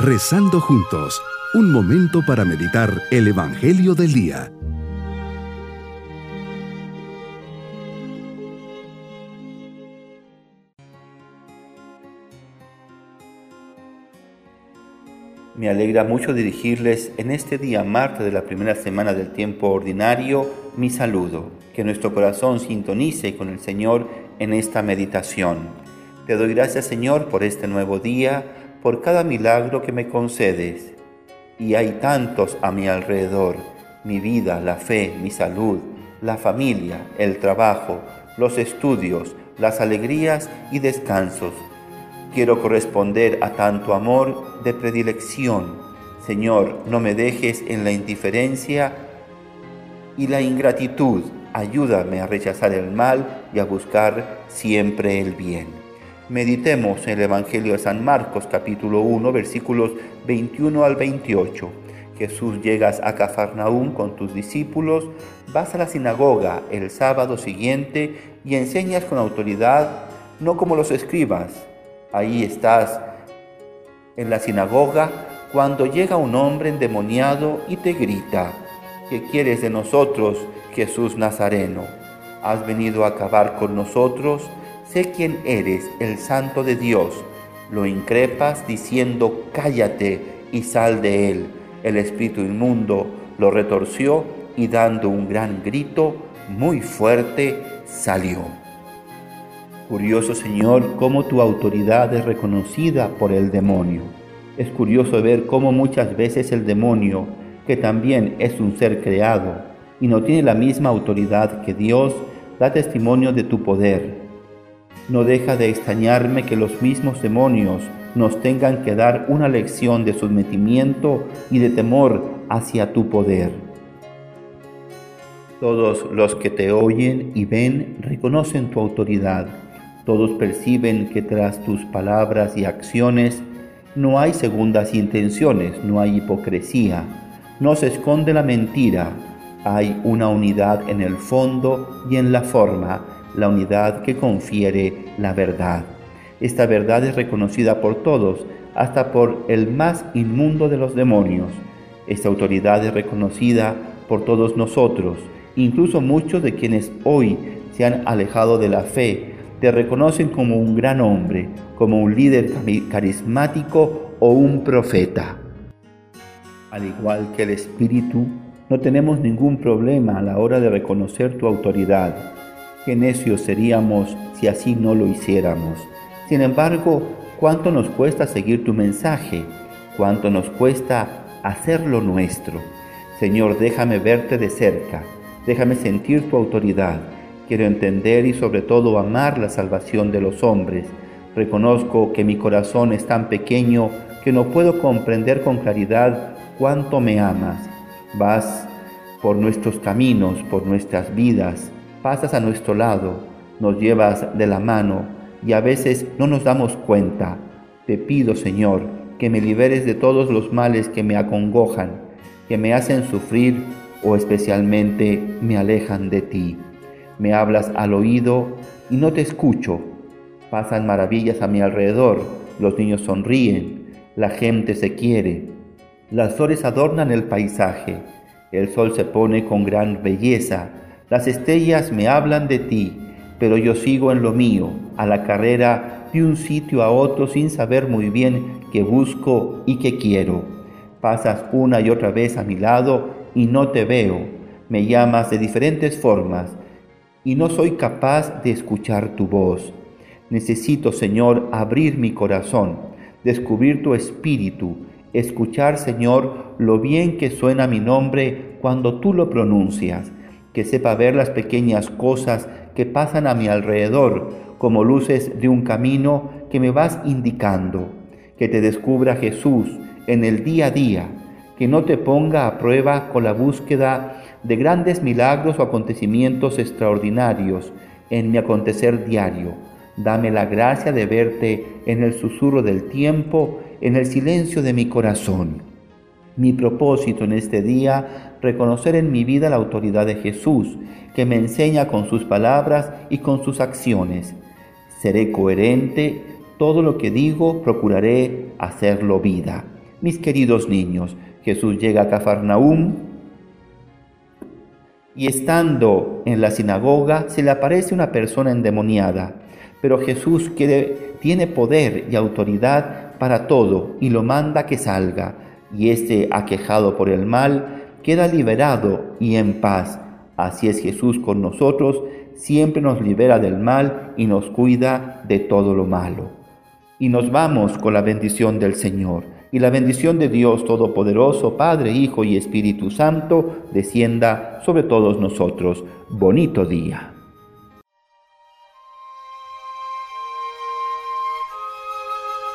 Rezando juntos, un momento para meditar el Evangelio del Día. Me alegra mucho dirigirles en este día martes de la primera semana del tiempo ordinario mi saludo. Que nuestro corazón sintonice con el Señor en esta meditación. Te doy gracias Señor por este nuevo día, por cada milagro que me concedes. Y hay tantos a mi alrededor, mi vida, la fe, mi salud, la familia, el trabajo, los estudios, las alegrías y descansos Quiero corresponder a tanto amor de predilección. Señor, no me dejes en la indiferencia y la ingratitud. Ayúdame a rechazar el mal y a buscar siempre el bien. Meditemos el Evangelio de San Marcos capítulo 1 versículos 21 al 28. Jesús llegas a Cafarnaúm con tus discípulos, vas a la sinagoga el sábado siguiente y enseñas con autoridad, no como los escribas Ahí estás en la sinagoga cuando llega un hombre endemoniado y te grita, ¿qué quieres de nosotros, Jesús Nazareno? ¿Has venido a acabar con nosotros? Sé quién eres, el santo de Dios. Lo increpas diciendo, cállate y sal de él. El espíritu inmundo lo retorció y dando un gran grito muy fuerte salió. Curioso, Señor, cómo tu autoridad es reconocida por el demonio. Es curioso ver cómo muchas veces el demonio, que también es un ser creado y no tiene la misma autoridad que Dios, da testimonio de tu poder. No deja de extrañarme que los mismos demonios nos tengan que dar una lección de sometimiento y de temor hacia tu poder. Todos los que te oyen y ven reconocen tu autoridad todos perciben que tras tus palabras y acciones no hay segundas intenciones, no hay hipocresía, no se esconde la mentira, hay una unidad en el fondo y en la forma, la unidad que confiere la verdad. Esta verdad es reconocida por todos, hasta por el más inmundo de los demonios. Esta autoridad es reconocida por todos nosotros, incluso muchos de quienes hoy se han alejado de la fe, te reconocen como un gran hombre, como un líder carismático o un profeta. Al igual que el Espíritu, no tenemos ningún problema a la hora de reconocer tu autoridad. Qué necios seríamos si así no lo hiciéramos. Sin embargo, ¿cuánto nos cuesta seguir tu mensaje? ¿Cuánto nos cuesta hacerlo nuestro? Señor, déjame verte de cerca, déjame sentir tu autoridad Quiero entender y sobre todo amar la salvación de los hombres. Reconozco que mi corazón es tan pequeño que no puedo comprender con claridad cuánto me amas. Vas por nuestros caminos, por nuestras vidas, pasas a nuestro lado, nos llevas de la mano y a veces no nos damos cuenta. Te pido, Señor, que me liberes de todos los males que me acongojan, que me hacen sufrir o especialmente me alejan de ti me hablas al oído y no te escucho. Pasan maravillas a mi alrededor, los niños sonríen, la gente se quiere, las flores adornan el paisaje, el sol se pone con gran belleza, las estrellas me hablan de ti, pero yo sigo en lo mío, a la carrera de un sitio a otro sin saber muy bien qué busco y qué quiero. Pasas una y otra vez a mi lado y no te veo, me llamas de diferentes formas, y no soy capaz de escuchar tu voz. Necesito, Señor, abrir mi corazón, descubrir tu espíritu, escuchar, Señor, lo bien que suena mi nombre cuando tú lo pronuncias, que sepa ver las pequeñas cosas que pasan a mi alrededor como luces de un camino que me vas indicando, que te descubra Jesús en el día a día, que no te ponga a prueba con la búsqueda de grandes milagros o acontecimientos extraordinarios en mi acontecer diario. Dame la gracia de verte en el susurro del tiempo, en el silencio de mi corazón. Mi propósito en este día, reconocer en mi vida la autoridad de Jesús, que me enseña con sus palabras y con sus acciones. Seré coherente, todo lo que digo procuraré hacerlo vida. Mis queridos niños, Jesús llega a Cafarnaúm y estando en la sinagoga se le aparece una persona endemoniada. Pero Jesús tiene poder y autoridad para todo y lo manda que salga. Y este, aquejado por el mal, queda liberado y en paz. Así es Jesús con nosotros, siempre nos libera del mal y nos cuida de todo lo malo. Y nos vamos con la bendición del Señor. Y la bendición de Dios Todopoderoso, Padre, Hijo y Espíritu Santo, descienda sobre todos nosotros. Bonito día.